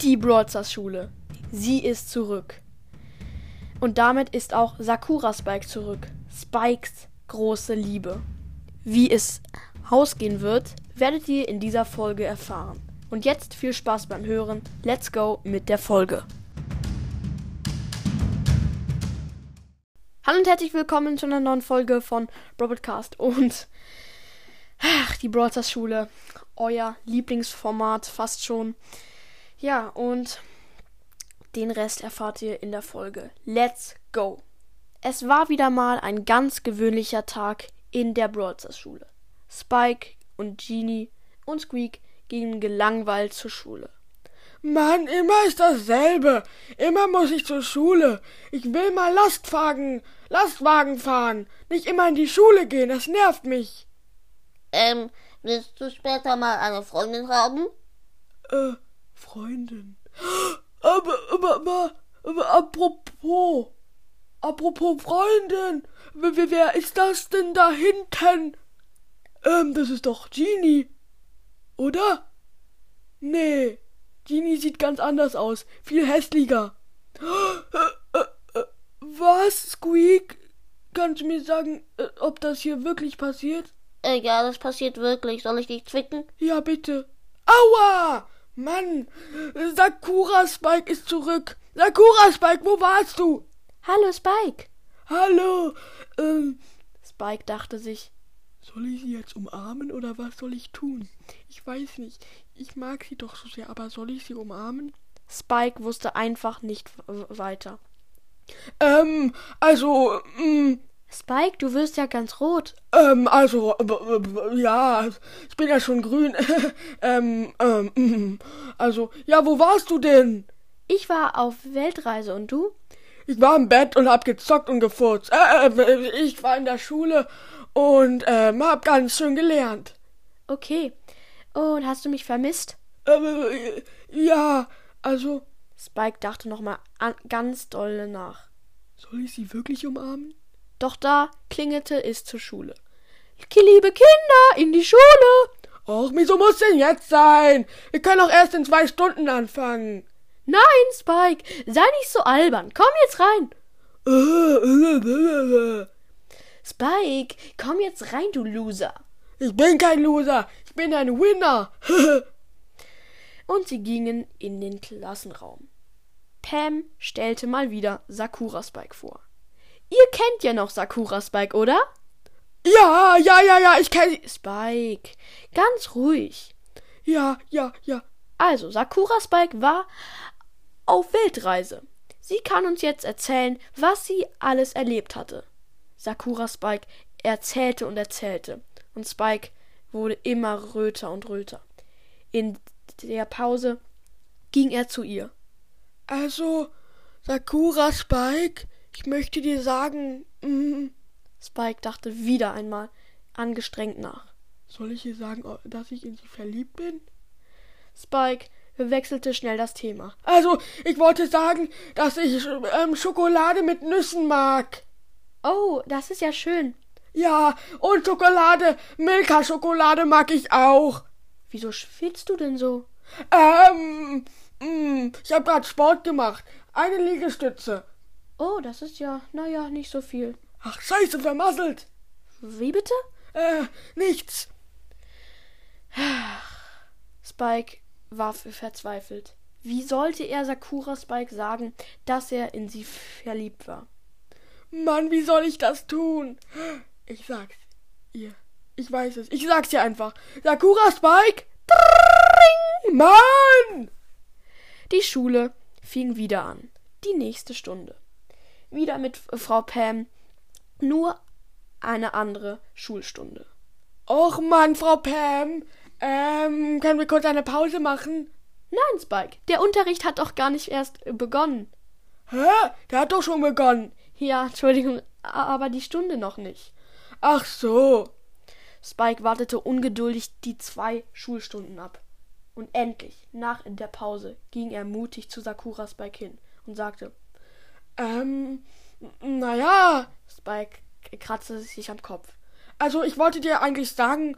Die Broadstars Schule. Sie ist zurück. Und damit ist auch Sakura Spike zurück. Spikes große Liebe. Wie es ausgehen wird, werdet ihr in dieser Folge erfahren. Und jetzt viel Spaß beim Hören. Let's go mit der Folge. Hallo und herzlich willkommen zu einer neuen Folge von Robotcast und ach, die Broadstars Schule. Euer Lieblingsformat fast schon. Ja, und den Rest erfahrt ihr in der Folge. Let's go! Es war wieder mal ein ganz gewöhnlicher Tag in der Broadstars Schule. Spike und Genie und Squeak gingen gelangweilt zur Schule. Mann, immer ist dasselbe. Immer muss ich zur Schule. Ich will mal Lastwagen, Lastwagen fahren. Nicht immer in die Schule gehen, das nervt mich. Ähm, willst du später mal eine Freundin haben? Äh, Freundin. Aber, aber, aber, aber apropos. Apropos Freundin. Wer, wer ist das denn da hinten? Ähm, das ist doch Genie. Oder? Nee. Genie sieht ganz anders aus. Viel hässlicher. Was, Squeak? Kannst du mir sagen, äh, ob das hier wirklich passiert? Äh, ja, das passiert wirklich. Soll ich dich zwicken? Ja, bitte. Aua! Mann! Sakura Spike ist zurück. Sakura Spike, wo warst du? Hallo Spike! Hallo! Ähm, Spike dachte sich, soll ich sie jetzt umarmen oder was soll ich tun? Ich weiß nicht. Ich mag sie doch so sehr, aber soll ich sie umarmen? Spike wusste einfach nicht weiter. Ähm, also, ähm, Spike, du wirst ja ganz rot. ähm, also, äh, äh, ja, ich bin ja schon grün. ähm, ähm, mm, also, ja, wo warst du denn? Ich war auf Weltreise und du? Ich war im Bett und hab gezockt und gefurzt. Äh, äh, ich war in der Schule und ähm, hab ganz schön gelernt. Okay. Und hast du mich vermisst? Äh, ja, also, Spike dachte nochmal ganz dolle nach. soll ich sie wirklich umarmen? Doch da klingelte es zur Schule. Liebe Kinder, in die Schule! Och, wieso muss denn jetzt sein? Wir können auch erst in zwei Stunden anfangen. Nein, Spike, sei nicht so albern. Komm jetzt rein. Spike, komm jetzt rein, du Loser. Ich bin kein Loser, ich bin ein Winner. Und sie gingen in den Klassenraum. Pam stellte mal wieder Sakura Spike vor. Ihr kennt ja noch Sakura Spike, oder? ja, ja, ja, ja, ich kenn sie. Spike, ganz ruhig. Ja, ja, ja. Also, Sakura Spike war auf Weltreise. Sie kann uns jetzt erzählen, was sie alles erlebt hatte. Sakura Spike erzählte und erzählte, und Spike wurde immer röter und röter. In der Pause ging er zu ihr. Also, Sakura Spike, ich möchte dir sagen, mm, Spike dachte wieder einmal angestrengt nach. soll ich ihr sagen, oh, dass ich in sie verliebt bin? Spike wechselte schnell das Thema. Also, ich wollte sagen, dass ich ähm, Schokolade mit Nüssen mag. Oh, das ist ja schön. Ja, und Schokolade, Milka-Schokolade mag ich auch. Wieso schwitzt du denn so? Ähm, mm, ich habe gerade Sport gemacht. Eine Liegestütze. Oh, das ist ja, naja, nicht so viel. Ach, scheiße, vermasselt. Wie bitte? Äh, nichts. Spike war verzweifelt. Wie sollte er Sakura Spike sagen, dass er in sie verliebt war? Mann, wie soll ich das tun? Ich sag's ihr. Ich weiß es. Ich sag's ihr einfach. Sakura Spike? Mann! Die Schule fing wieder an. Die nächste Stunde. Wieder mit Frau Pam. Nur eine andere Schulstunde. Och Mann, Frau Pam. Ähm, können wir kurz eine Pause machen? Nein, Spike, der Unterricht hat doch gar nicht erst äh, begonnen. Hä? Der hat doch schon begonnen. Ja, Entschuldigung, aber die Stunde noch nicht. Ach so. Spike wartete ungeduldig die zwei Schulstunden ab. Und endlich, nach der Pause, ging er mutig zu Sakura Spike hin und sagte, Ähm, naja. Spike kratzte sich am Kopf. Also, ich wollte dir eigentlich sagen,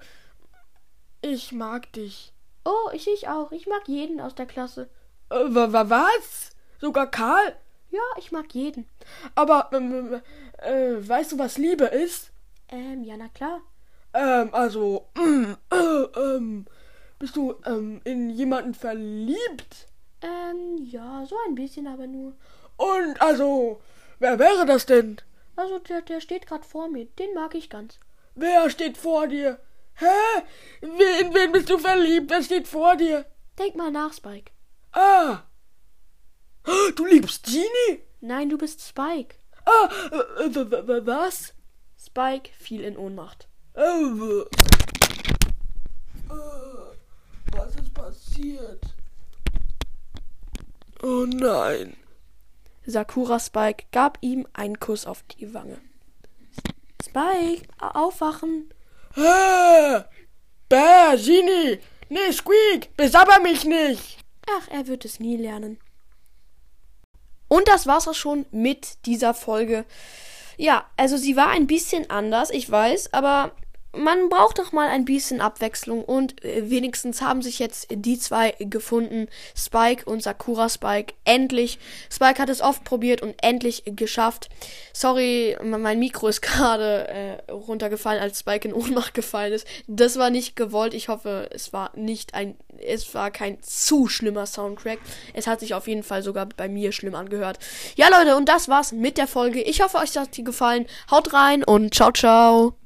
ich mag dich. Oh, ich, ich auch. Ich mag jeden aus der Klasse. Äh, wa- wa- was? Sogar Karl? Ja, ich mag jeden. Aber, ähm, äh, weißt du, was Liebe ist? Ähm, ja, na klar. Ähm, also, mm, äh, ähm, bist du, ähm, in jemanden verliebt? Ähm, ja, so ein bisschen, aber nur. Und, also, wer wäre das denn? Also, der, der steht gerade vor mir. Den mag ich ganz. Wer steht vor dir? Hä? Wen, in wen bist du verliebt? Wer steht vor dir? Denk mal nach, Spike. Ah. Du liebst Genie? Nein, du bist Spike. Ah, äh, was? Spike fiel in Ohnmacht. Oh, was ist passiert? Oh nein. Sakura Spike gab ihm einen Kuss auf die Wange. Spike, aufwachen. Hä? Bäh, Genie! Nee, Squeak, besabber mich nicht! Ach, er wird es nie lernen. Und das war's auch schon mit dieser Folge. Ja, also sie war ein bisschen anders, ich weiß, aber man braucht doch mal ein bisschen Abwechslung und äh, wenigstens haben sich jetzt die zwei gefunden, Spike und Sakura Spike. Endlich. Spike hat es oft probiert und endlich geschafft. Sorry, mein Mikro ist gerade äh, runtergefallen, als Spike in Ohnmacht gefallen ist. Das war nicht gewollt. Ich hoffe, es war nicht ein, es war kein zu schlimmer Soundcrack. Es hat sich auf jeden Fall sogar bei mir schlimm angehört. Ja, Leute, und das war's mit der Folge. Ich hoffe, euch hat die gefallen. Haut rein und ciao, ciao.